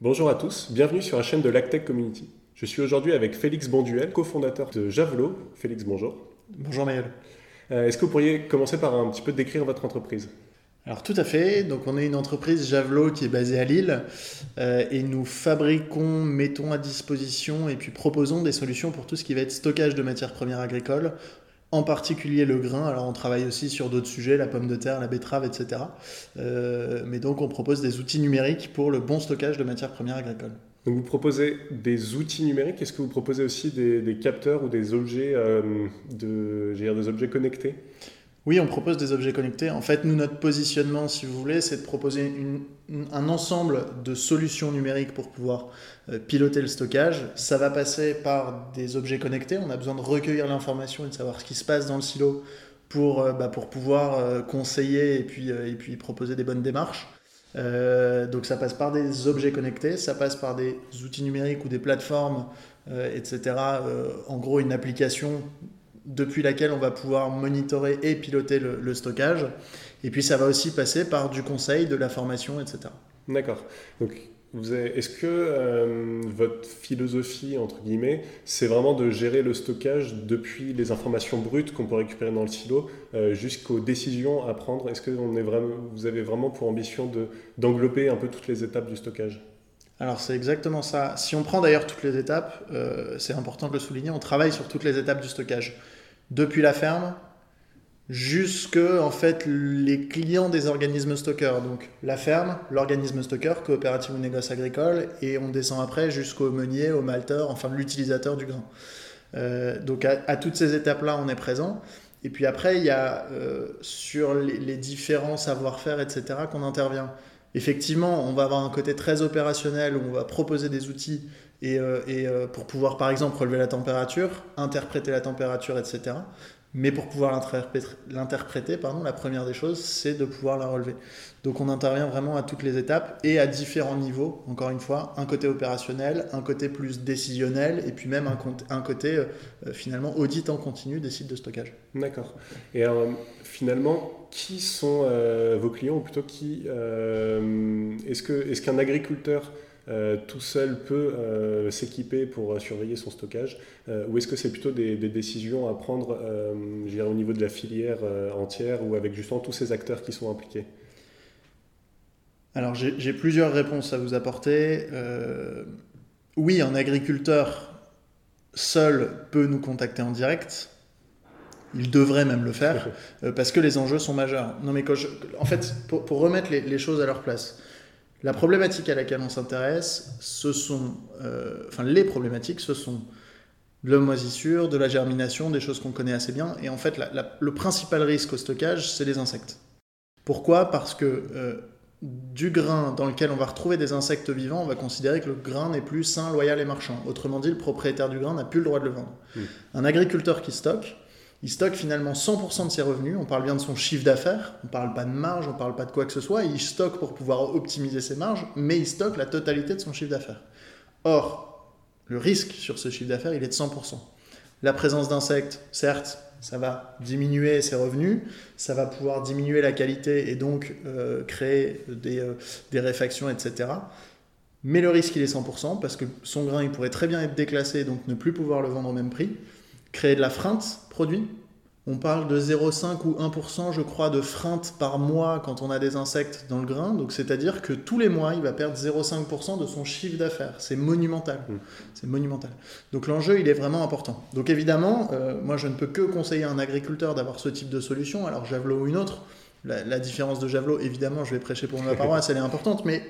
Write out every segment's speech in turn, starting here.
Bonjour à tous, bienvenue sur la chaîne de l'Actech Community. Je suis aujourd'hui avec Félix Bonduel, cofondateur de Javelot. Félix, bonjour. Bonjour Maël. Euh, Est-ce que vous pourriez commencer par un petit peu décrire votre entreprise? Alors tout à fait, donc on est une entreprise Javelot qui est basée à Lille euh, et nous fabriquons, mettons à disposition et puis proposons des solutions pour tout ce qui va être stockage de matières premières agricoles, en particulier le grain. Alors on travaille aussi sur d'autres sujets, la pomme de terre, la betterave, etc. Euh, mais donc on propose des outils numériques pour le bon stockage de matières premières agricoles. Donc vous proposez des outils numériques, est-ce que vous proposez aussi des, capteurs ou des objets, euh, de, dire, des objets connectés? Oui, on propose des objets connectés. En fait, nous, notre positionnement, si vous voulez, c'est de proposer un ensemble de solutions numériques pour pouvoir euh, piloter le stockage. Ça va passer par des objets connectés. On a besoin de recueillir l'information et de savoir ce qui se passe dans le silo pour, euh, bah, pouvoir euh, conseiller et puis, et puis proposer des bonnes démarches. Donc ça passe par des objets connectés, ça passe par des outils numériques ou des plateformes, etc. En gros, une application depuis laquelle on va pouvoir monitorer et piloter le, le stockage. Et puis ça va aussi passer par du conseil, de la formation, etc. D'accord. Donc est-ce que euh, votre philosophie, entre guillemets, c'est vraiment de gérer le stockage depuis les informations brutes qu'on peut récupérer dans le silo euh, jusqu'aux décisions à prendre? Est-ce que on est vraiment, vous avez vraiment pour ambition de, d'englober un peu toutes les étapes du stockage? Alors c'est exactement ça. Si on prend d'ailleurs toutes les étapes, euh, c'est important de le souligner, on travaille sur toutes les étapes du stockage. Depuis la ferme jusque en fait les clients des organismes stockeurs. Donc la ferme, l'organisme stockeur, coopérative ou négoce agricole, et on descend après jusqu'au meunier, au malteur, enfin l'utilisateur du grain. Euh, donc à, toutes ces étapes-là, on est présent. Et puis après, il y a euh, sur les différents savoir-faire, etc., qu'on intervient. Effectivement, on va avoir un côté très opérationnel où on va proposer des outils et, euh, euh, pour pouvoir, par exemple, relever la température, interpréter la température, etc. Mais pour pouvoir l'interpréter, pardon, la première des choses, c'est de pouvoir la relever. Donc on intervient vraiment à toutes les étapes et à différents niveaux. Encore une fois, un côté opérationnel, un côté plus décisionnel, et puis même un, côté euh, finalement audit en continu des sites de stockage. D'accord. Et finalement, qui sont vos clients ou plutôt qui est-ce que est-ce qu'un agriculteur tout seul peut euh, s'équiper pour euh, surveiller son stockage euh, ou est-ce que c'est plutôt des, des décisions à prendre euh, au niveau de la filière euh, entière ou avec justement tous ces acteurs qui sont impliqués? Alors j'ai j'ai plusieurs réponses à vous apporter. Euh, oui, un agriculteur seul peut nous contacter en direct. Il devrait même le faire euh, parce que les enjeux sont majeurs. Non mais quand je- en fait, pour, pour remettre les, les choses à leur place, la problématique à laquelle on s'intéresse, ce sont, euh, enfin les problématiques, ce sont de la moisissure, de la germination, des choses qu'on connaît assez bien. Et en fait, la- la- le principal risque au stockage, c'est les insectes. Pourquoi? Parce que euh, du grain dans lequel on va retrouver des insectes vivants, on va considérer que le grain n'est plus sain, loyal et marchand. Autrement dit, le propriétaire du grain n'a plus le droit de le vendre. Mm. Un agriculteur qui stocke, il stocke finalement 100% de ses revenus, on parle bien de son chiffre d'affaires, on parle pas de marge, on parle pas de quoi que ce soit, il stocke pour pouvoir optimiser ses marges, mais il stocke la totalité de son chiffre d'affaires. Or, le risque sur ce chiffre d'affaires, il est de 100%. La présence d'insectes, certes, ça va diminuer ses revenus, ça va pouvoir diminuer la qualité et donc euh, créer des, euh, réfactions, etc. Mais le risque, il est 100% parce que son grain, il pourrait très bien être déclassé donc ne plus pouvoir le vendre au même prix. Créer de la freinte produit. On parle de 0,5 ou 1%, je crois, de freinte par mois quand on a des insectes dans le grain. Donc, c'est-à-dire que tous les mois, il va perdre 0,5% de son chiffre d'affaires. C'est monumental. Mm. C'est monumental. Donc, l'enjeu, il est vraiment important. Donc, évidemment, euh, moi, je ne peux que conseiller à un agriculteur d'avoir ce type de solution. Alors, Javelot ou une autre. La, la différence de Javelot, évidemment, je vais prêcher pour ma paroisse, elle est importante, mais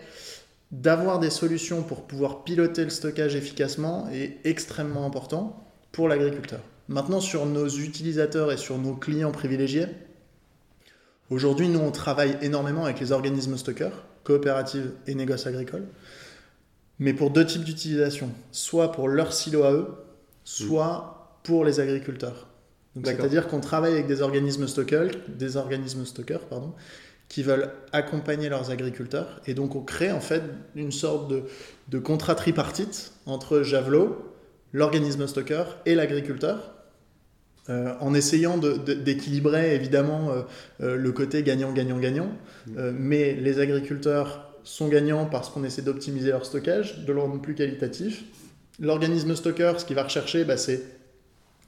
d'avoir des solutions pour pouvoir piloter le stockage efficacement est extrêmement important pour l'agriculteur. Maintenant, sur nos utilisateurs et sur nos clients privilégiés, aujourd'hui, nous, on travaille énormément avec les organismes stockeurs, coopératives et négoces agricoles, mais pour deux types d'utilisation, soit pour leur silo à eux, soit pour les agriculteurs. C'est-à-dire qu'on travaille avec des organismes stockeurs, des organismes stockeurs, pardon, qui veulent accompagner leurs agriculteurs. Et donc, on crée en fait une sorte de, de contrat tripartite entre Javelot, l'organisme stockeur et l'agriculteur, euh, en essayant d'équilibrer évidemment euh, euh, le côté gagnant-gagnant-gagnant. Euh, mais les agriculteurs sont gagnants parce qu'on essaie d'optimiser leur stockage, de le rendre plus qualitatif. L'organisme stocker, ce qu'il va rechercher, bah, c'est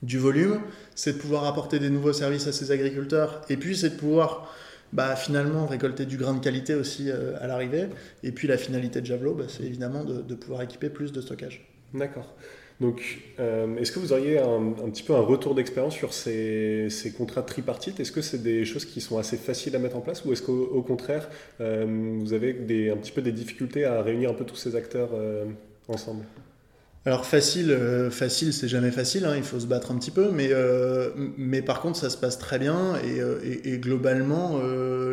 du volume, c'est de pouvoir apporter des nouveaux services à ses agriculteurs, et puis c'est de pouvoir bah, finalement récolter du grain de qualité aussi à l'arrivée. Et puis la finalité de Javelot, bah, c'est évidemment de, pouvoir équiper plus de stockage. D'accord. Donc, euh, est-ce que vous auriez un, petit peu un retour d'expérience sur ces, contrats tripartites? Est-ce que c'est des choses qui sont assez faciles à mettre en place ou est-ce qu'au contraire, euh, vous avez un petit peu des difficultés à réunir un peu tous ces acteurs ensemble? Alors facile, euh, facile, c'est jamais facile, hein, il faut se battre un petit peu, mais, euh, mais par contre ça se passe très bien et, euh, globalement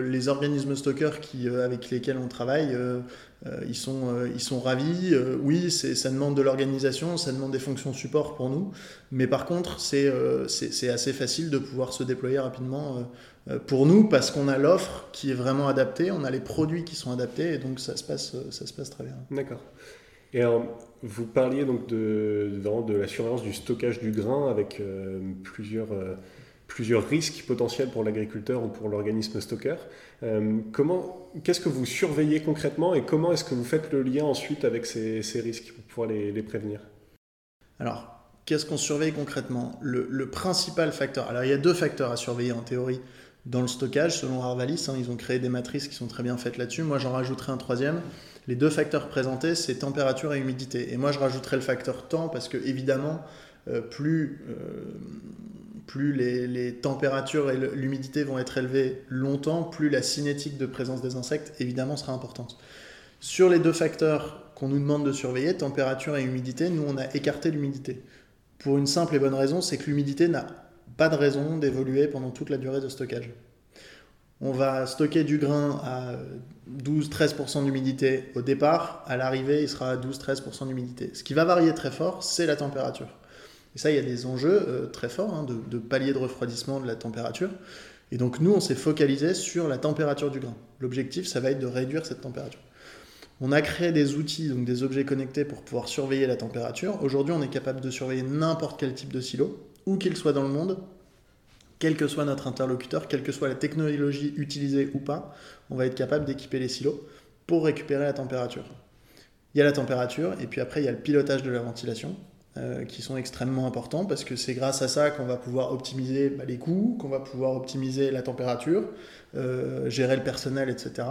les organismes stockers qui, avec lesquels on travaille, ils, sont, ils sont ravis. oui, ça demande de l'organisation, ça demande des fonctions support pour nous, mais par contre c'est c'est assez facile de pouvoir se déployer rapidement pour nous parce qu'on a l'offre qui est vraiment adaptée, on a les produits qui sont adaptés et donc ça se passe, ça se passe très bien. D'accord. Et vous parliez donc de, de, la surveillance du stockage du grain avec euh, plusieurs, euh, plusieurs risques potentiels pour l'agriculteur ou pour l'organisme stocker. Euh, qu'est-ce que vous surveillez concrètement et comment est-ce que vous faites le lien ensuite avec ces, risques pour pouvoir les, prévenir? Alors, qu'est-ce qu'on surveille concrètement? Le, principal facteur, alors il y a deux facteurs à surveiller en théorie dans le stockage, selon Harvalis, hein, ils ont créé des matrices qui sont très bien faites là-dessus. Moi, j'en rajouterai un troisième les deux facteurs présentés, c'est température et humidité. Et moi, je rajouterais le facteur temps parce que, évidemment, euh, plus, euh, plus les, températures et l'humidité vont être élevées longtemps, plus la cinétique de présence des insectes, évidemment, sera importante. Sur les deux facteurs qu'on nous demande de surveiller, température et humidité, nous, on a écarté l'humidité. Pour une simple et bonne raison, c'est que l'humidité n'a pas de raison d'évoluer pendant toute la durée de stockage on va stocker du grain à 12-13% d'humidité au départ, à l'arrivée il sera à 12-13% d'humidité. Ce qui va varier très fort, c'est la température. Et ça, il y a des enjeux euh, très forts hein, de, palier de refroidissement de la température. Et donc nous, on s'est focalisé sur la température du grain. L'objectif, ça va être de réduire cette température. On a créé des outils, donc des objets connectés pour pouvoir surveiller la température. Aujourd'hui, on est capable de surveiller n'importe quel type de silo, où qu'il soit dans le monde, quel que soit notre interlocuteur, quelle que soit la technologie utilisée ou pas, on va être capable d'équiper les silos pour récupérer la température. Il y a la température et puis après il y a le pilotage de la ventilation euh, qui sont extrêmement importants parce que c'est grâce à ça qu'on va pouvoir optimiser bah, les coûts, qu'on va pouvoir optimiser la température, euh, gérer le personnel, etc.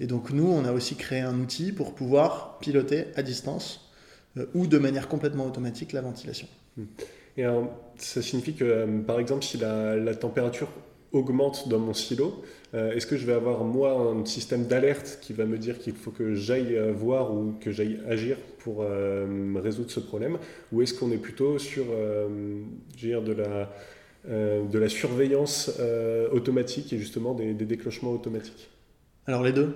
Et donc nous, on a aussi créé un outil pour pouvoir piloter à distance euh, ou de manière complètement automatique la ventilation. Ça signifie que, euh, par exemple, si la, température augmente dans mon silo, euh, est-ce que je vais avoir moi un système d'alerte qui va me dire qu'il faut que j'aille voir ou que j'aille agir pour résoudre ce problème? Ou est-ce qu'on est plutôt sur de, la, de la surveillance automatique et justement des déclenchements automatiques? Alors les deux.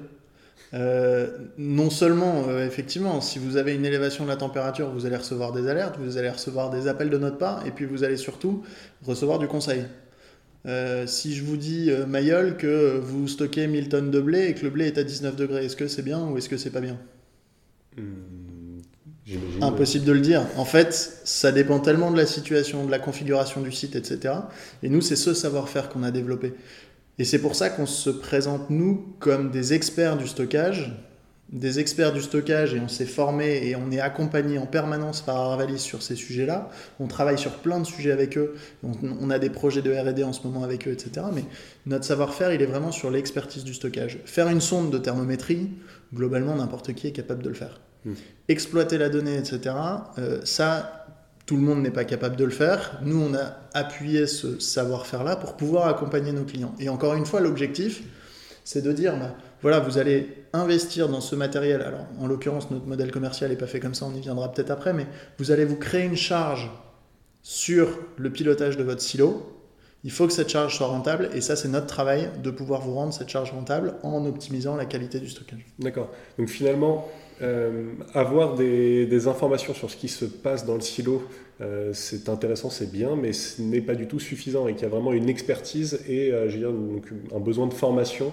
Euh, non seulement, euh, effectivement, si vous avez une élévation de la température, vous allez recevoir des alertes, vous allez recevoir des appels de notre part, et puis vous allez surtout recevoir du conseil. Euh, si je vous dis, Mayol, que vous stockez 1000 tonnes de blé et que le blé est à 19 degrés, est-ce que c'est bien ou est-ce que c'est pas bien? Hmm, Impossible de le dire. En fait, ça dépend tellement de la situation, de la configuration du site, etc. Et nous, c'est ce savoir-faire qu'on a développé. Et c'est pour ça qu'on se présente, nous, comme des experts du stockage, des experts du stockage, et on s'est formé et on est accompagné en permanence par Arvalis sur ces sujets-là. On travaille sur plein de sujets avec eux. On, a des projets de RD en ce moment avec eux, etc. Mais notre savoir-faire, il est vraiment sur l'expertise du stockage. Faire une sonde de thermométrie, globalement, n'importe qui est capable de le faire. Hmm. Exploiter la donnée, etc. Euh, ça, tout le monde n'est pas capable de le faire. Nous, on a appuyé ce savoir-faire-là pour pouvoir accompagner nos clients. Et encore une fois, l'objectif, c'est de dire, bah, voilà, vous allez investir dans ce matériel. Alors, en l'occurrence, notre modèle commercial n'est pas fait comme ça, on y viendra peut-être après, mais vous allez vous créer une charge sur le pilotage de votre silo. Il faut que cette charge soit rentable, et ça, c'est notre travail de pouvoir vous rendre cette charge rentable en optimisant la qualité du stockage. D'accord. Donc finalement, euh, avoir des, informations sur ce qui se passe dans le silo, euh, c'est intéressant, c'est bien, mais ce n'est pas du tout suffisant et qu'il y a vraiment une expertise et euh, un besoin de formation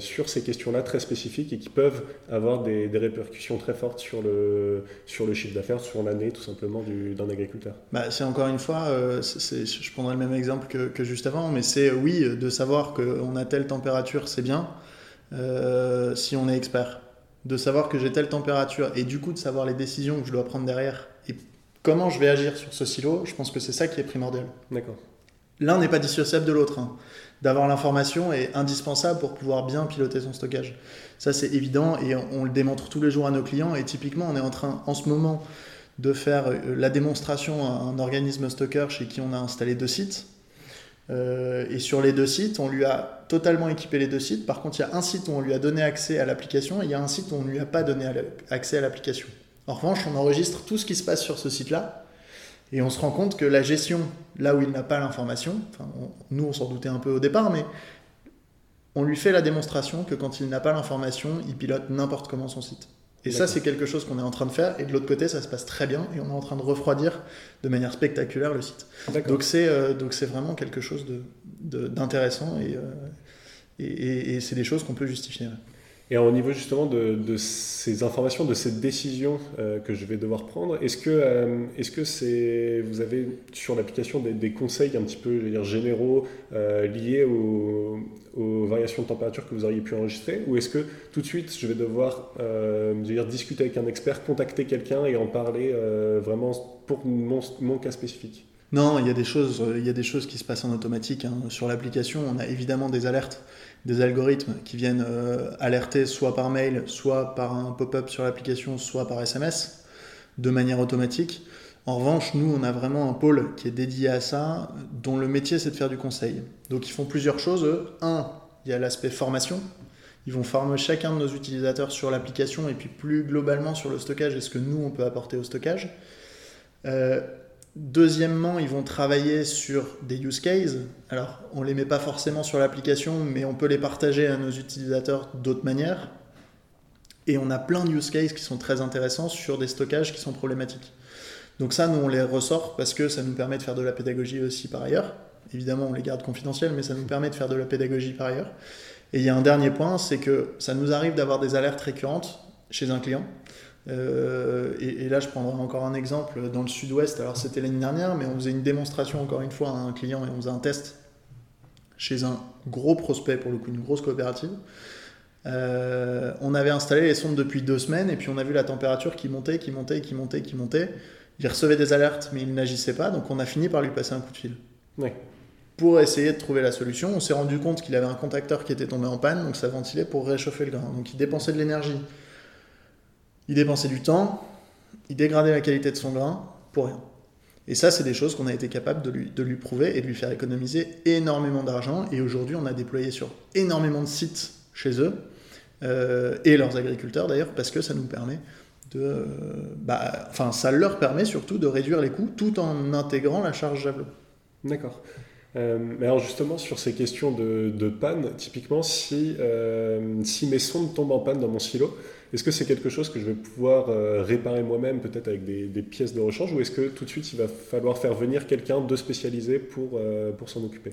sur ces questions-là très spécifiques et qui peuvent avoir des, répercussions très fortes sur le, sur le chiffre d'affaires, sur l'année tout simplement d'un agriculteur. Bah, c'est encore une fois, je prendrai le même exemple que, juste avant, mais c'est oui, de savoir qu'on a telle température, c'est bien. si on est expert. De savoir que j'ai telle température et du coup de savoir les décisions que je dois prendre derrière et comment je vais agir sur ce silo, je pense que c'est ça qui est primordial. D'accord. L'un n'est pas dissociable de l'autre. hein. D'avoir l'information est indispensable pour pouvoir bien piloter son stockage. Ça, c'est évident et on, on le démontre tous les jours à nos clients. Et typiquement, on est en train, en ce moment, de faire euh, la démonstration à un organisme stocker chez qui on a installé deux sites. Euh, et sur les deux sites, on lui a totalement équipé les deux sites. Par contre, il y a un site où on lui a donné accès à l'application et il y a un site où on ne lui a pas donné accès à l'application. En revanche, on enregistre tout ce qui se passe sur ce site-là et on se rend compte que la gestion, là où il n'a pas l'information, nous on s'en doutait un peu au départ, mais on lui fait la démonstration que quand il n'a pas l'information, il pilote n'importe comment son site. Et ça, c'est quelque chose qu'on est en train de faire. Et de l'autre côté, ça se passe très bien. Et on est en train de refroidir de manière spectaculaire le site. D'accord. Donc c'est euh, donc c'est vraiment quelque chose de- de- d'intéressant et, euh, et, et- et c'est des choses qu'on peut justifier. Et au niveau justement de, ces informations, de ces décisions euh, que je vais devoir prendre, est-ce que, euh, est-ce que c'est, vous avez sur l'application des, conseils un petit peu je dire, généraux euh, liés aux, variations de température que vous auriez pu enregistrer Ou est-ce que tout de suite je vais devoir je veux dire, discuter avec un expert, contacter quelqu'un et en parler vraiment pour mon cas spécifique? Non, il y a des choses, euh, il y a des choses qui se passent en automatique. hein. Sur l'application, on a évidemment des alertes, des algorithmes qui viennent euh, alerter soit par mail, soit par un pop-up sur l'application, soit par SMS, de manière automatique. En revanche, nous, on a vraiment un pôle qui est dédié à ça, dont le métier, c'est de faire du conseil. Donc, ils font plusieurs choses. Un, il y a l'aspect formation. Ils vont former chacun de nos utilisateurs sur l'application et puis plus globalement sur le stockage et ce que nous, on peut apporter au stockage. Euh, Deuxièmement, ils vont travailler sur des use cases. Alors, on ne les met pas forcément sur l'application, mais on peut les partager à nos utilisateurs d'autres manières. Et on a plein de use cases qui sont très intéressants sur des stockages qui sont problématiques. Donc ça, nous, on les ressort parce que ça nous permet de faire de la pédagogie aussi par ailleurs. Évidemment, on les garde confidentiels, mais ça nous permet de faire de la pédagogie par ailleurs. Et il y a un dernier point, c'est que ça nous arrive d'avoir des alertes récurrentes chez un client. Euh, et, et là, je prendrai encore un exemple dans le sud-ouest. Alors, c'était l'année dernière, mais on faisait une démonstration encore une fois à un client et on faisait un test chez un gros prospect, pour le coup, une grosse coopérative. Euh, on avait installé les sondes depuis deux semaines et puis on a vu la température qui montait, qui montait, qui montait, qui montait. Il recevait des alertes, mais il n'agissait pas, donc on a fini par lui passer un coup de fil. Pour essayer de trouver la solution, on s'est rendu compte qu'il avait un contacteur qui était tombé en panne, donc ça ventilait pour réchauffer le grain. Donc il dépensait de l'énergie, il dépensait du temps, il dégradait la qualité de son grain pour rien. Et ça, c'est des choses qu'on a été capable de lui, prouver et de lui faire économiser énormément d'argent. Et aujourd'hui, on a déployé sur énormément de sites chez eux, euh, et leurs agriculteurs d'ailleurs, parce que ça nous permet de. euh, bah, enfin, ça leur permet surtout de réduire les coûts tout en intégrant la charge javelot. D'accord. Euh, alors justement sur ces questions de, panne, typiquement si, euh, si mes sondes tombent en panne dans mon silo, est-ce que c'est quelque chose que je vais pouvoir euh, réparer moi-même peut-être avec des, pièces de rechange ou est-ce que tout de suite il va falloir faire venir quelqu'un de spécialisé pour, pour s'en occuper?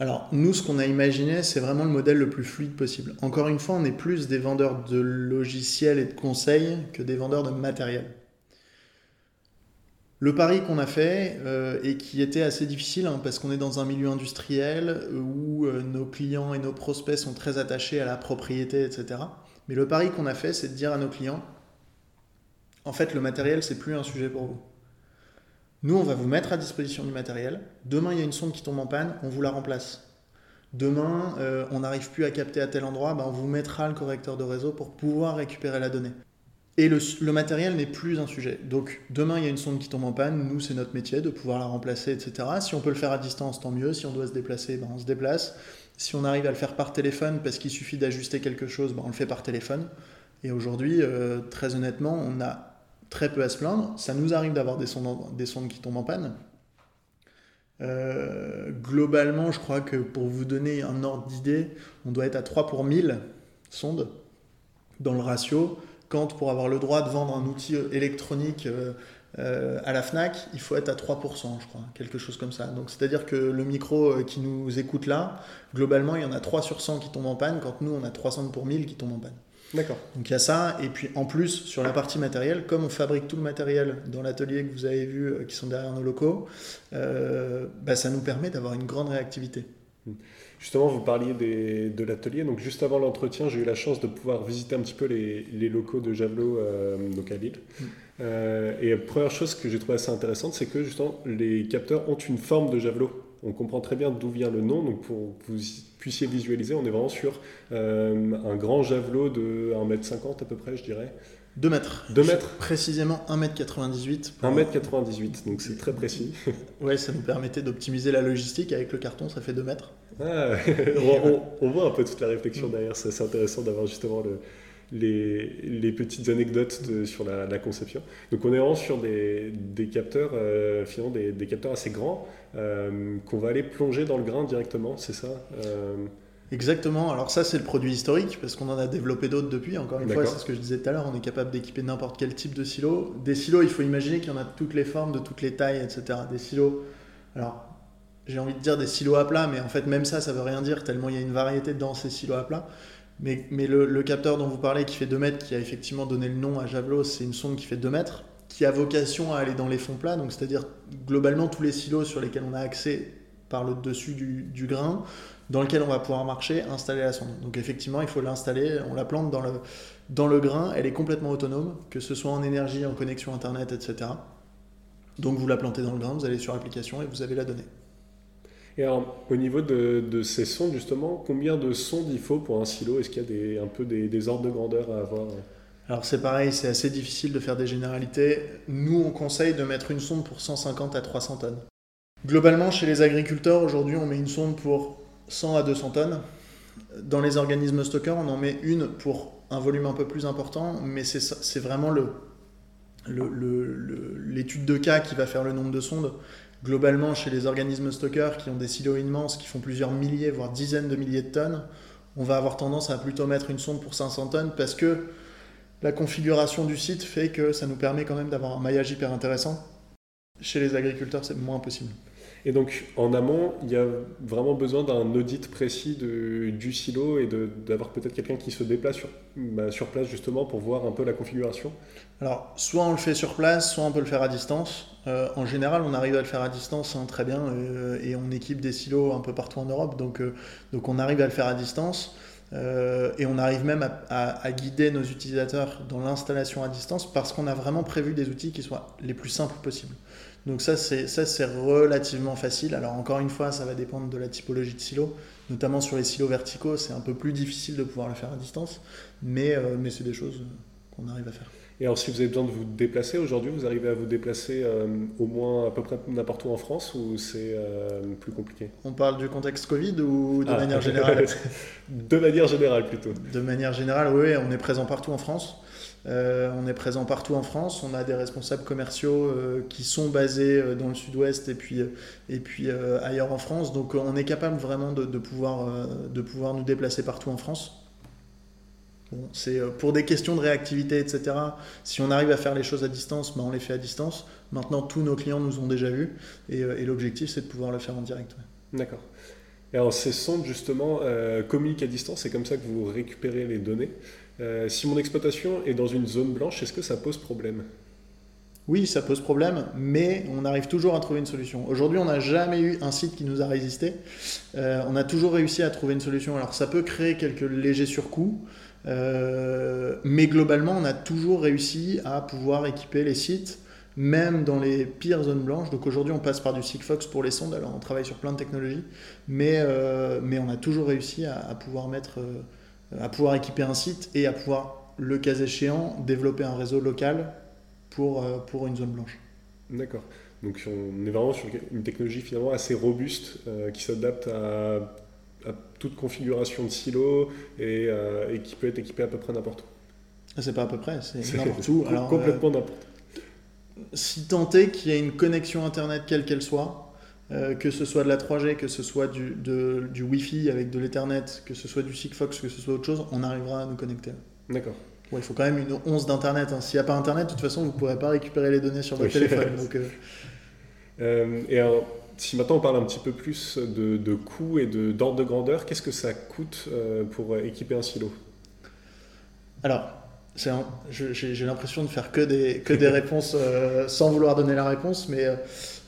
Alors, nous, ce qu'on a imaginé, c'est vraiment le modèle le plus fluide possible. Encore une fois, on est plus des vendeurs de logiciels et de conseils que des vendeurs de matériel. Le pari qu'on a fait, euh, et qui était assez difficile, hein, parce qu'on est dans un milieu industriel où euh, nos clients et nos prospects sont très attachés à la propriété, etc. Mais le pari qu'on a fait, c'est de dire à nos clients, en fait, le matériel, c'est plus un sujet pour vous. Nous, on va vous mettre à disposition du matériel. Demain, il y a une sonde qui tombe en panne, on vous la remplace. Demain, euh, on n'arrive plus à capter à tel endroit, ben, on vous mettra le correcteur de réseau pour pouvoir récupérer la donnée. Et le, matériel n'est plus un sujet. Donc, demain, il y a une sonde qui tombe en panne, nous, c'est notre métier de pouvoir la remplacer, etc. Si on peut le faire à distance, tant mieux. Si on doit se déplacer, ben, on se déplace. Si on arrive à le faire par téléphone, parce qu'il suffit d'ajuster quelque chose, ben, on le fait par téléphone. Et aujourd'hui, euh, très honnêtement, on a très peu à se plaindre. Ça nous arrive d'avoir des sondes, des sondes qui tombent en panne. Euh, globalement, je crois que pour vous donner un ordre d'idée, on doit être à 3 pour 1000 sondes dans le ratio. Quand pour avoir le droit de vendre un outil électronique euh, euh, à la FNAC, il faut être à 3%, je crois, quelque chose comme ça. Donc c'est-à-dire que le micro euh, qui nous écoute là, globalement, il y en a 3 sur 100 qui tombent en panne, quand nous, on a 300 pour 1000 qui tombent en panne. D'accord. Donc il y a ça, et puis en plus sur la partie matérielle, comme on fabrique tout le matériel dans l'atelier que vous avez vu, qui sont derrière nos locaux, euh, bah, ça nous permet d'avoir une grande réactivité. Justement, vous parliez de l'atelier. Donc, juste avant l'entretien, j'ai eu la chance de pouvoir visiter un petit peu les, locaux de Javelot donc à Lille. Mm. et la première chose que j'ai trouvé assez intéressante, c'est que justement, les capteurs ont une forme de Javelot. On comprend très bien d'où vient le nom. Donc, pour vous puissiez visualiser, on est vraiment sur un grand Javelot de 1m50 à peu près, je dirais. 2 mètres. 2 mètres Précisément 1m98. 1m98, donc c'est très précis. ouais, ça nous permettait d'optimiser la logistique. Avec le carton, ça fait 2 mètres. Ah, on, voit un peu toute la réflexion derrière. C'est intéressant d'avoir justement le, les, les, petites anecdotes sur la, conception. Donc on est vraiment sur des, des capteurs, euh, finalement des, des, capteurs assez grands euh, qu'on va aller plonger dans le grain directement, c'est ça euh, Exactement. Alors ça, c'est le produit historique parce qu'on en a développé d'autres depuis. Encore une fois, c'est ce que je disais tout à l'heure. On est capable d'équiper n'importe quel type de silo. Des silos, il faut imaginer qu'il y en a de toutes les formes, de toutes les tailles, etc. Des silos. Alors, j'ai envie de dire des silos à plat, mais en fait, même ça, ça veut rien dire tellement il y a une variété dans ces silos à plat. Mais, le, capteur dont vous parlez, qui fait 2 mètres, qui a effectivement donné le nom à Javelot, c'est une sonde qui fait 2 mètres, qui a vocation à aller dans les fonds plats. Donc, c'est-à-dire globalement tous les silos sur lesquels on a accès par le dessus du, du grain dans lequel on va pouvoir marcher, installer la sonde. Donc effectivement, il faut l'installer, on la plante dans le, dans le grain, elle est complètement autonome, que ce soit en énergie, en connexion Internet, etc. Donc vous la plantez dans le grain, vous allez sur l'application et vous avez la donnée. Et alors, au niveau de, ces sondes, justement, combien de sondes il faut pour un silo? Est-ce qu'il y a un peu des, des, ordres de grandeur à avoir? Alors c'est pareil, c'est assez difficile de faire des généralités. Nous, on conseille de mettre une sonde pour 150 à 300 tonnes. Globalement, chez les agriculteurs, aujourd'hui, on met une sonde pour 100 à 200 tonnes. Dans les organismes stockers, on en met une pour un volume un peu plus important, mais c'est vraiment l'étude de cas qui va faire le nombre de sondes. Globalement, chez les organismes stockers qui ont des silos immenses, qui font plusieurs milliers, voire dizaines de milliers de tonnes, on va avoir tendance à plutôt mettre une sonde pour 500 tonnes parce que la configuration du site fait que ça nous permet quand même d'avoir un maillage hyper intéressant. Chez les agriculteurs, c'est moins possible. Et donc, en amont, il y a vraiment besoin d'un audit précis du silo et d'avoir peut-être quelqu'un qui se déplace bah, sur place justement pour voir un peu la configuration Alors, soit on le fait sur place, soit on peut le faire à distance. Euh, en général, on arrive à le faire à distance hein, très bien euh, et on équipe des silos un peu partout en Europe, donc, euh, on arrive à le faire à distance. et on arrive même à, guider nos utilisateurs dans l'installation à distance parce qu'on a vraiment prévu des outils qui soient les plus simples possibles. Donc ça, c'est, relativement facile. Alors encore une fois, ça va dépendre de la typologie de silo. Notamment sur les silos verticaux, c'est un peu plus difficile de pouvoir le faire à distance. Mais, mais c'est des choses qu'on arrive à faire. Et alors si vous avez besoin de vous déplacer aujourd'hui, vous arrivez à vous déplacer euh, au moins à peu près n'importe où en France ou c'est euh, plus compliqué? On parle du contexte Covid ou de ah. manière générale? De manière générale plutôt. De manière générale, oui, on est présent partout en France. Euh, on est présent partout en France. On a des responsables commerciaux qui sont basés dans le sud-ouest et puis, et puis ailleurs en France. Donc on est capable vraiment de, pouvoir, de pouvoir nous déplacer partout en France. C'est pour des questions de réactivité, etc. Si on arrive à faire les choses à distance, ben, on les fait à distance. Maintenant, tous nos clients nous ont déjà vus et, l'objectif, c'est de pouvoir le faire en direct. D'accord. Et alors, ces sondes, justement, communiquent à distance, c'est comme ça que vous récupérez les données. Euh, si mon exploitation est dans une zone blanche, est-ce que ça pose problème? Oui, ça pose problème, mais on arrive toujours à trouver une solution. Aujourd'hui, on n'a jamais eu un site qui nous a résisté. Euh, on a toujours réussi à trouver une solution. Alors, ça peut créer quelques légers surcoûts, euh, mais globalement, on a toujours réussi à pouvoir équiper les sites, même dans les pires zones blanches. Donc aujourd'hui, on passe par du Sigfox pour les sondes. Alors, on travaille sur plein de technologies, mais, mais on a toujours réussi à, pouvoir mettre à pouvoir équiper un site et à pouvoir, le cas échéant, développer un réseau local pour, euh, pour une zone blanche. D'accord. Donc on est vraiment sur une technologie finalement assez robuste euh, qui s'adapte à, toute configuration de silo et, euh, et, qui peut être équipée à peu près n'importe où. Ah, c'est pas à peu près, c'est n'importe où. Alors, complètement n'importe Si tant est qu'il y ait une connexion Internet quelle qu'elle soit, euh, que ce soit de la 3G, que ce soit du, du Wi-Fi avec de l'Ethernet, que ce soit du Sigfox, que ce soit autre chose, on arrivera à nous connecter. D'accord. il faut quand même une once d'Internet. Hein. S'il n'y a pas Internet, de toute façon, vous ne pourrez pas récupérer les données sur votre téléphone. Donc, euh. Euh, et alors, si maintenant on parle un petit peu plus de, de coûts et d'ordre de, de, grandeur, qu'est-ce que ça coûte pour équiper un silo? Alors, j'ai l'impression de faire que des, que des réponses euh, sans vouloir donner la réponse, mais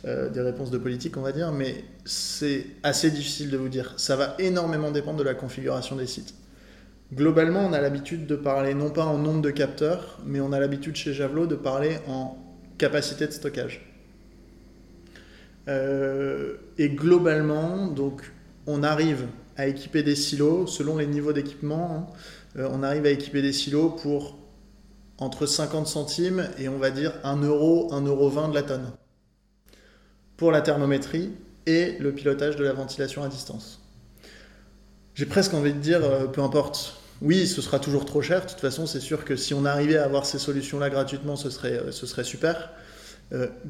euh, des réponses de politique, on va dire. Mais c'est assez difficile de vous dire. Ça va énormément dépendre de la configuration des sites. Globalement, on a l'habitude de parler non pas en nombre de capteurs, mais on a l'habitude chez Javelot de parler en capacité de stockage. Et globalement, donc, on arrive à équiper des silos selon les niveaux d'équipement. Hein. Euh, on arrive à équiper des silos pour entre 50 centimes et on va dire 1 euro, 1 euro 20 de la tonne pour la thermométrie et le pilotage de la ventilation à distance. J'ai presque envie de dire, euh, peu importe, oui, ce sera toujours trop cher. De toute façon, c'est sûr que si on arrivait à avoir ces solutions-là gratuitement, ce serait, euh, ce serait super.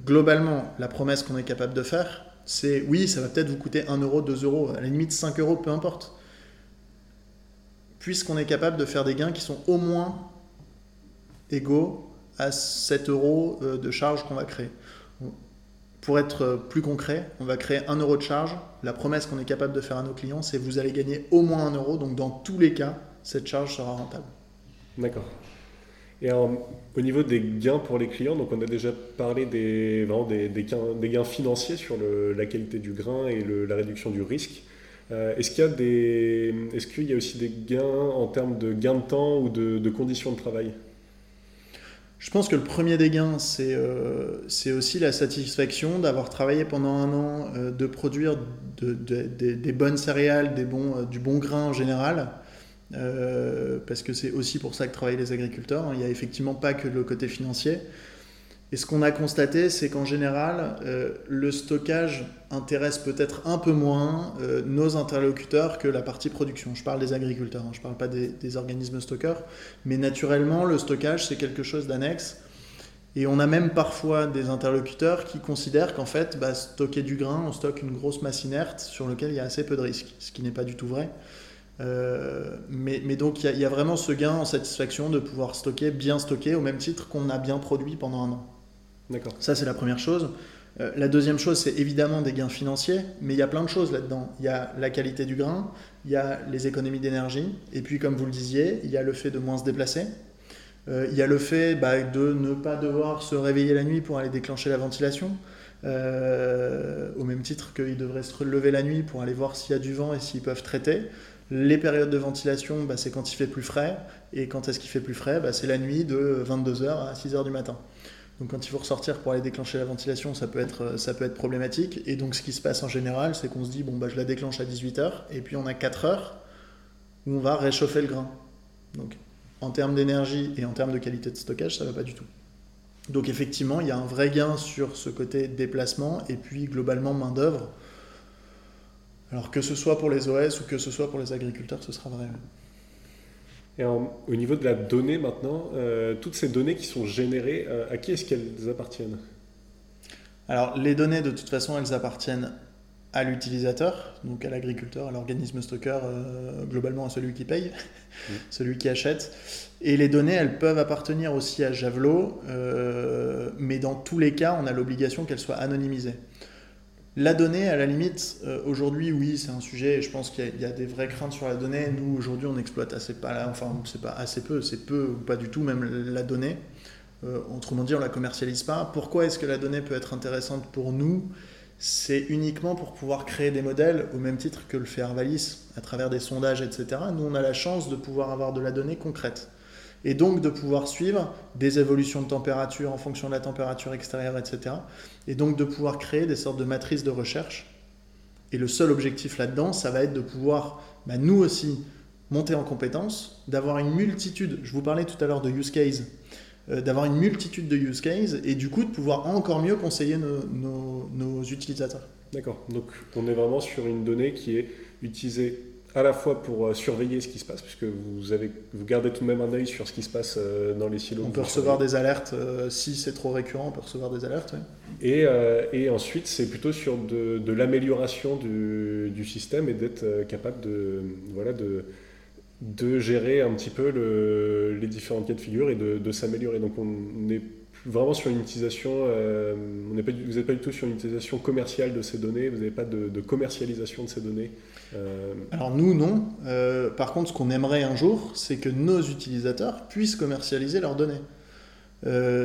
Globalement, la promesse qu'on est capable de faire, c'est oui, ça va peut-être vous coûter 1 euro, 2 euros, à la limite 5 euros, peu importe. Puisqu'on est capable de faire des gains qui sont au moins égaux à 7 euros euh, de charge qu'on va créer. Pour être plus concret, on va créer 1 euro de charge. La promesse qu'on est capable de faire à nos clients, c'est vous allez gagner au moins 1 euro. Donc dans tous les cas, cette charge sera rentable. D'accord. Et au niveau des gains pour les clients, donc on a déjà parlé des, gains, financiers sur la qualité du grain et la réduction du risque. Euh, est-ce qu'il y, a aussi des gains en termes de gains de temps ou de, conditions de travail? Je pense que le premier des gains, c'est euh, aussi la satisfaction d'avoir travaillé pendant un an, euh, de produire de, des bonnes céréales, du bon grain en général, euh, parce que c'est aussi pour ça que travaillent les agriculteurs. Il n'y a effectivement pas que le côté financier. Et ce qu'on a constaté, c'est qu'en général, euh, le stockage intéresse peut-être un peu moins euh, nos interlocuteurs que la partie production. Je parle des agriculteurs, hein, je ne parle pas des, organismes stockeurs, mais naturellement, le stockage, c'est quelque chose d'annexe. Et on a même parfois des interlocuteurs qui considèrent qu'en fait, bah, stocker du grain, on stocke une grosse masse inerte sur laquelle il y a assez peu de risques, ce qui n'est pas du tout vrai. Euh, mais, donc il y, a vraiment ce gain en satisfaction de pouvoir stocker, bien stocker, au même titre qu'on a bien produit pendant un an. D'accord. Ça c'est la première chose. Euh, la deuxième chose, c'est évidemment des gains financiers, mais il y a plein de choses là-dedans. Il y a la qualité du grain, il y a les économies d'énergie, et puis comme vous le disiez, il y a le fait de moins se déplacer. Euh, il y a le fait bah, de ne pas devoir se réveiller la nuit pour aller déclencher la ventilation. au même titre qu'ils devraient se lever la nuit pour aller voir s'il y a du vent et s'ils peuvent traiter. Les périodes de ventilation, bah, c'est quand il fait plus frais. Et quand est-ce qu'il fait plus frais? Bah, C'est la nuit de 22h à 6h du matin. Donc quand il faut ressortir pour aller déclencher la ventilation, ça peut être, ça peut être problématique. Et donc ce qui se passe en général, c'est qu'on se dit, bon, bah, je la déclenche à 18h, et puis on a 4 heures où on va réchauffer le grain. Donc en termes d'énergie et en termes de qualité de stockage, ça ne va pas du tout. Donc effectivement, il y a un vrai gain sur ce côté déplacement, et puis globalement main-d'œuvre. Alors que ce soit pour les OS ou que ce soit pour les agriculteurs, ce sera vrai. Et au niveau de la donnée maintenant, euh, toutes ces données qui sont générées, euh, à qui est-ce qu'elles appartiennent? Alors les données de toute façon, elles appartiennent à l'utilisateur, donc à l'agriculteur, à l'organisme stockeur, euh, globalement à celui qui paye, mmh. celui qui achète. Et les données, elles peuvent appartenir aussi à Javelot, mais dans tous les cas, on a l'obligation qu'elles soient anonymisées. La donnée, à la limite, euh, aujourd'hui, oui, c'est un sujet, je pense qu'il y, a des vraies craintes sur la donnée. Nous, aujourd'hui, on exploite assez, pas, enfin, c'est pas assez peu, c'est peu ou pas du tout, même la donnée. Euh, autrement dit, on la commercialise pas. Pourquoi est-ce que la donnée peut être intéressante pour nous? C'est uniquement pour pouvoir créer des modèles au même titre que le fait Arvalis, à travers des sondages, etc. Nous, on a la chance de pouvoir avoir de la donnée concrète et donc de pouvoir suivre des évolutions de température en fonction de la température extérieure, etc. Et donc de pouvoir créer des sortes de matrices de recherche. Et le seul objectif là-dedans, ça va être de pouvoir, bah, nous aussi, monter en compétences, d'avoir une multitude, je vous parlais tout à l'heure de use case, euh, d'avoir une multitude de use cases et du coup de pouvoir encore mieux conseiller nos, nos utilisateurs. D'accord, donc on est vraiment sur une donnée qui est utilisée à la fois pour euh, surveiller ce qui se passe, puisque vous, avez, vous gardez tout de même un œil sur ce qui se passe euh, dans les silos. On peut recevoir des alertes, euh, si c'est trop récurrent, on peut recevoir des alertes. Et, et, ensuite, c'est plutôt sur de, l'amélioration du, du, système et d'être capable de, voilà, de, de gérer un petit peu les différentes cas de figure et de, s'améliorer. Donc on est vraiment sur une utilisation, euh, on vous n'êtes pas du tout sur une utilisation commerciale de ces données, vous n'avez pas de, commercialisation de ces données. Euh. Alors nous, non. Euh, par contre, ce qu'on aimerait un jour, c'est que nos utilisateurs puissent commercialiser leurs données.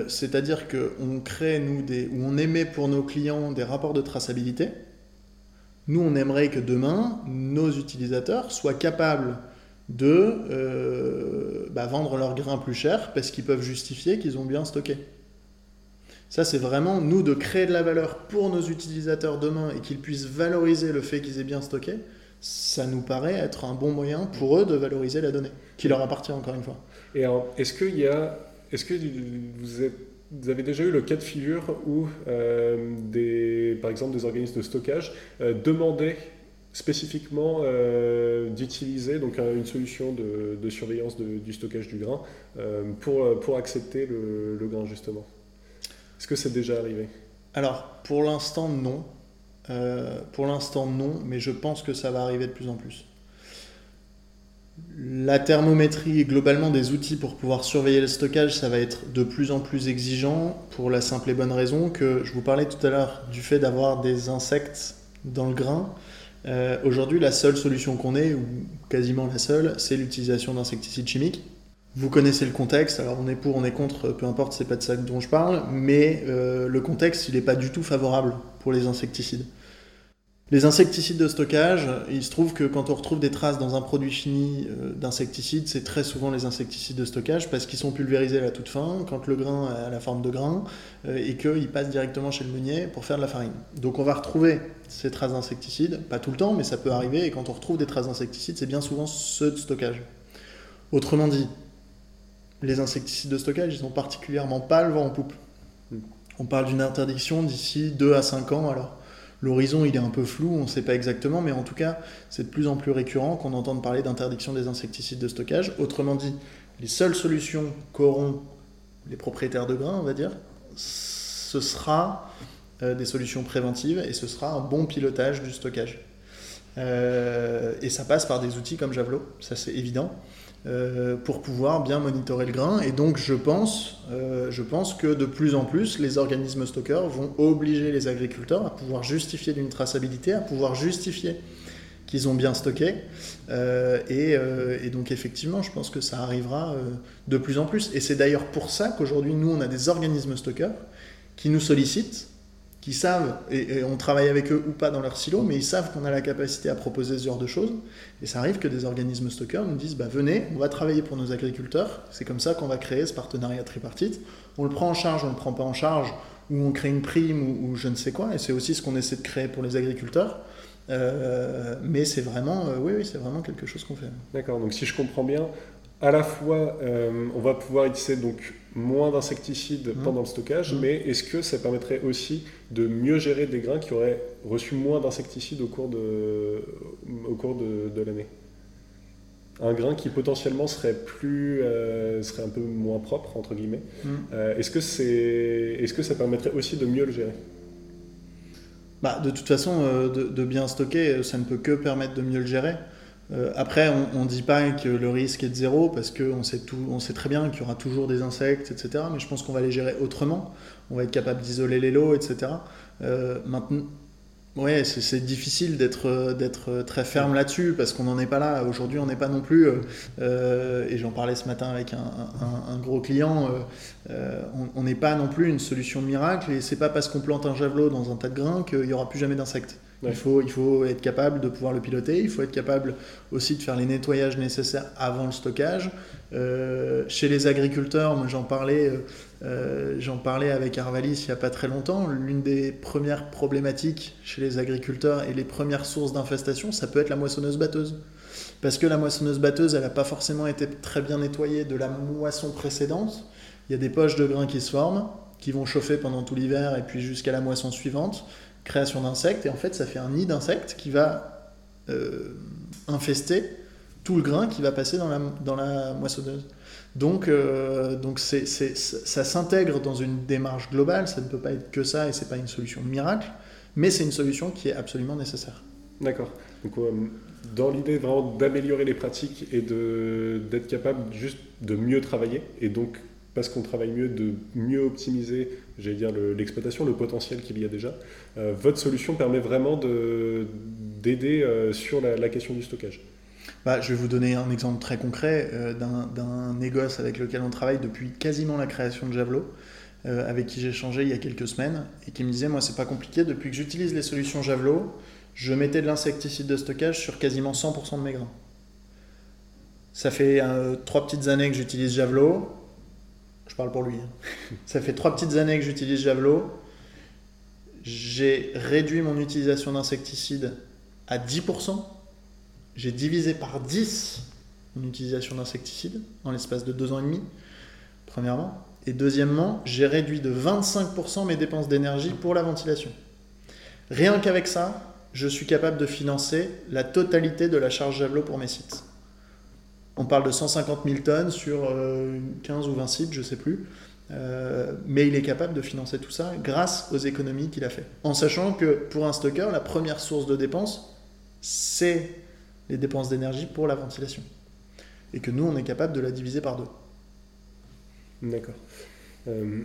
C'est-à-dire qu'on crée, nous, des, ou on émet pour nos clients des rapports de traçabilité. Nous, on aimerait que demain, nos utilisateurs soient capables de bah, vendre leurs grains plus cher parce qu'ils peuvent justifier qu'ils ont bien stocké. Ça, c'est vraiment nous de créer de la valeur pour nos utilisateurs demain et qu'ils puissent valoriser le fait qu'ils aient bien stocké. Ça nous paraît être un bon moyen pour eux de valoriser la donnée, qui leur appartient encore une fois. Et est-ce y a, est-ce que vous, avez déjà eu le cas de figure où, euh, des, par exemple, des organismes de stockage euh, demandaient spécifiquement euh, d'utiliser donc une solution de, surveillance du stockage du grain pour, pour accepter le grain justement? Est-ce que c'est déjà arrivé? Alors, pour l'instant, non. Euh, pour l'instant, non, mais je pense que ça va arriver de plus en plus. La thermométrie et globalement des outils pour pouvoir surveiller le stockage, ça va être de plus en plus exigeant pour la simple et bonne raison que je vous parlais tout à l'heure du fait d'avoir des insectes dans le grain. Euh, aujourd'hui, la seule solution qu'on ait, ou quasiment la seule, c'est l'utilisation d'insecticides chimiques. Vous connaissez le contexte, alors on est pour, on est contre, peu importe, c'est pas de ça dont je parle, mais euh, le contexte, il n'est pas du tout favorable pour les insecticides. Les insecticides de stockage, il se trouve que quand on retrouve des traces dans un produit fini euh, d'insecticides, c'est très souvent les insecticides de stockage parce qu'ils sont pulvérisés à la toute fin, quand le grain a la forme de grain, euh, et qu'ils passent directement chez le meunier pour faire de la farine. Donc on va retrouver ces traces d'insecticides, pas tout le temps, mais ça peut arriver, et quand on retrouve des traces d'insecticides, c'est bien souvent ceux de stockage. Autrement dit, les insecticides de stockage, ils n'ont particulièrement pas le vent en poupe. On parle d'une interdiction d'ici 2 à 5 ans. Alors, l'horizon, il est un peu flou, on ne sait pas exactement, mais en tout cas, c'est de plus en plus récurrent qu'on entende parler d'interdiction des insecticides de stockage. Autrement dit, les seules solutions qu'auront les propriétaires de grains, on va dire, ce sera euh, des solutions préventives et ce sera un bon pilotage du stockage. Euh, et ça passe par des outils comme Javelot, ça c'est évident. Euh, pour pouvoir bien monitorer le grain. Et donc je pense, euh, je pense que de plus en plus, les organismes stockeurs vont obliger les agriculteurs à pouvoir justifier d'une traçabilité, à pouvoir justifier qu'ils ont bien stocké. Euh, et, et, donc effectivement, je pense que ça arrivera de plus en plus. Et c'est d'ailleurs pour ça qu'aujourd'hui, nous, on a des organismes stockeurs qui nous sollicitent qui savent, et, on travaille avec eux ou pas dans leur silo, mais ils savent qu'on a la capacité à proposer ce genre de choses. Et ça arrive que des organismes stockeurs nous disent bah, venez, on va travailler pour nos agriculteurs. C'est comme ça qu'on va créer ce partenariat tripartite. On le prend en charge, on ne le prend pas en charge, ou on crée une prime, ou, je ne sais quoi. Et c'est aussi ce qu'on essaie de créer pour les agriculteurs. Euh, mais c'est vraiment, euh, oui, oui, c'est vraiment quelque chose qu'on fait. D'accord. Donc si je comprends bien, à la fois, euh, on va pouvoir utiliser donc moins d'insecticides mmh. pendant le stockage, mmh. mais est-ce que ça permettrait aussi de mieux gérer des grains qui auraient reçu moins d'insecticides au cours de, au cours de, l'année? Un grain qui potentiellement serait plus euh, serait un peu moins propre entre guillemets mmh. euh, est-ce que c'est est-ce que ça permettrait aussi de mieux le gérer? Bah, de toute façon de, de, bien stocker ça ne peut que permettre de mieux le gérer euh, après, on ne dit pas que le risque est de zéro parce qu'on sait, sait très bien qu'il y aura toujours des insectes, etc. Mais je pense qu'on va les gérer autrement. On va être capable d'isoler les lots, etc. Euh, maintenant, ouais, c'est difficile d'être très ferme là-dessus parce qu'on n'en est pas là. Aujourd'hui, on n'est pas non plus. Euh, et j'en parlais ce matin avec un, gros client. on n'est pas non plus une solution miracle. Et c'est pas parce qu'on plante un javelot dans un tas de grains qu'il n'y aura plus jamais d'insectes. Il, faut, être capable de pouvoir le piloter, il faut être capable aussi de faire les nettoyages nécessaires avant le stockage. Euh, chez les agriculteurs, j'en parlais, euh, euh, j'en parlais avec Arvalis il n'y a pas très longtemps, l'une des premières problématiques chez les agriculteurs et les premières sources d'infestation, ça peut être la moissonneuse batteuse. Parce que la moissonneuse batteuse, elle n'a pas forcément été très bien nettoyée de la moisson précédente. Il y a des poches de grains qui se forment, qui vont chauffer pendant tout l'hiver et puis jusqu'à la moisson suivante création d'insectes, et en fait ça fait un nid d'insectes qui va euh, infester tout le grain qui va passer dans la, dans la moissonneuse. Donc, euh, donc c'est, ça s'intègre dans une démarche globale, ça ne peut pas être que ça, et c'est pas une solution miracle, mais c'est une solution qui est absolument nécessaire. D'accord. Donc, dans l'idée vraiment d'améliorer les pratiques et d'être capable juste de mieux travailler et donc parce qu'on travaille mieux, de mieux optimiser, j'allais dire, l'exploitation, le, potentiel qu'il y a déjà. Euh, votre solution permet vraiment d'aider euh, sur la, question du stockage. Bah, je vais vous donner un exemple très concret euh, d'un négoce avec lequel on travaille depuis quasiment la création de Javelot, avec qui j'ai changé il y a quelques semaines, et qui me disait, moi, c'est pas compliqué, depuis que j'utilise les solutions Javelot, je mettais de l'insecticide de stockage sur quasiment 100% de mes grains. Ça fait trois petites années que j'utilise Javelot. Je parle pour lui. Hein. Ça fait trois petites années que j'utilise Javelot. J'ai réduit mon utilisation d'insecticides à 10%. J'ai divisé par 10 mon utilisation d'insecticides en l'espace de deux ans et demi, premièrement. Et deuxièmement, j'ai réduit de 25% mes dépenses d'énergie pour la ventilation. Rien qu'avec ça, je suis capable de financer la totalité de la charge Javelot pour mes sites. On parle de 150 000 tonnes sur 15 euh, ou 20 sites, je ne sais plus. Euh, mais il est capable de financer tout ça grâce aux économies qu'il a fait. En sachant que pour un stocker, la première source de dépenses, c'est les dépenses d'énergie pour la ventilation. Et que nous, on est capable de la diviser par deux. D'accord. Euh,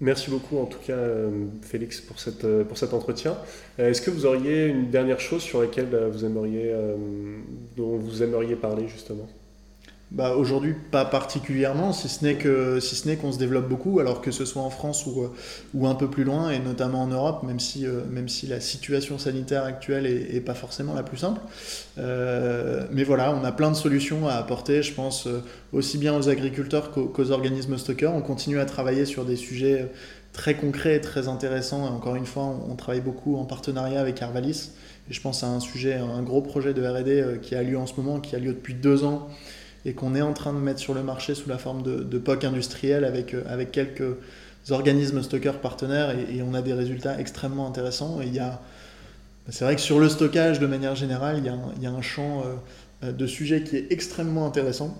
merci beaucoup en tout cas Félix pour, cette, pour cet entretien. Est-ce que vous auriez une dernière chose sur laquelle vous aimeriez, dont vous aimeriez parler justement? Bah, Aujourd'hui, pas particulièrement, si ce n'est que si ce n'est qu'on se développe beaucoup, alors que ce soit en France ou, ou un peu plus loin, et notamment en Europe, même si, euh, même si la situation sanitaire actuelle est, pas forcément la plus simple. Euh, mais voilà, on a plein de solutions à apporter, je pense, euh, aussi bien aux agriculteurs qu'aux, organismes stockers. On continue à travailler sur des sujets très concrets et très intéressants. Encore une fois, on, travaille beaucoup en partenariat avec Arvalis. Et je pense à un sujet, un gros projet de R&D qui a lieu en ce moment, qui a lieu depuis deux ans, et qu'on est en train de mettre sur le marché sous la forme de, de POC industriel avec, euh, avec quelques organismes stockeurs partenaires et, on a des résultats extrêmement intéressants. Et il y a, c'est vrai que sur le stockage de manière générale, il y a un, il y a un champ euh, de sujets qui est extrêmement intéressant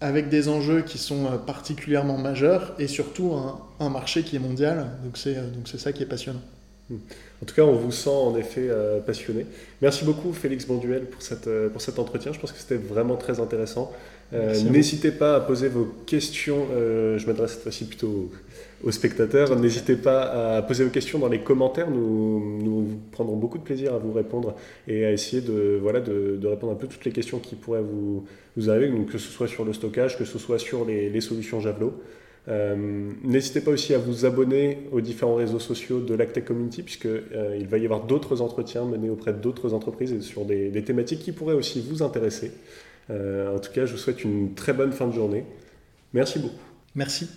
avec des enjeux qui sont euh, particulièrement majeurs et surtout un, un marché qui est mondial. Donc c'est, donc c'est ça qui est passionnant. Hmm. En tout cas, on vous sent en effet euh, passionné. Merci beaucoup Félix Bonduel pour, cette, euh, pour cet entretien. Je pense que c'était vraiment très intéressant. Euh, n'hésitez pas à poser vos questions. je m'adresse cette fois-ci plutôt aux, spectateurs. N'hésitez pas à poser vos questions dans les commentaires. Nous, nous prendrons beaucoup de plaisir à vous répondre et à essayer de, voilà, de, répondre un peu toutes les questions qui pourraient vous, vous arriver, donc que ce soit sur le stockage, que ce soit sur les, les solutions Javelot. Euh, n'hésitez pas aussi à vous abonner aux différents réseaux sociaux de l'Actec Community, puisqu'il euh, va y avoir d'autres entretiens menés auprès d'autres entreprises sur des, thématiques qui pourraient aussi vous intéresser. Euh, en tout cas, je vous souhaite une très bonne fin de journée. Merci beaucoup. Merci.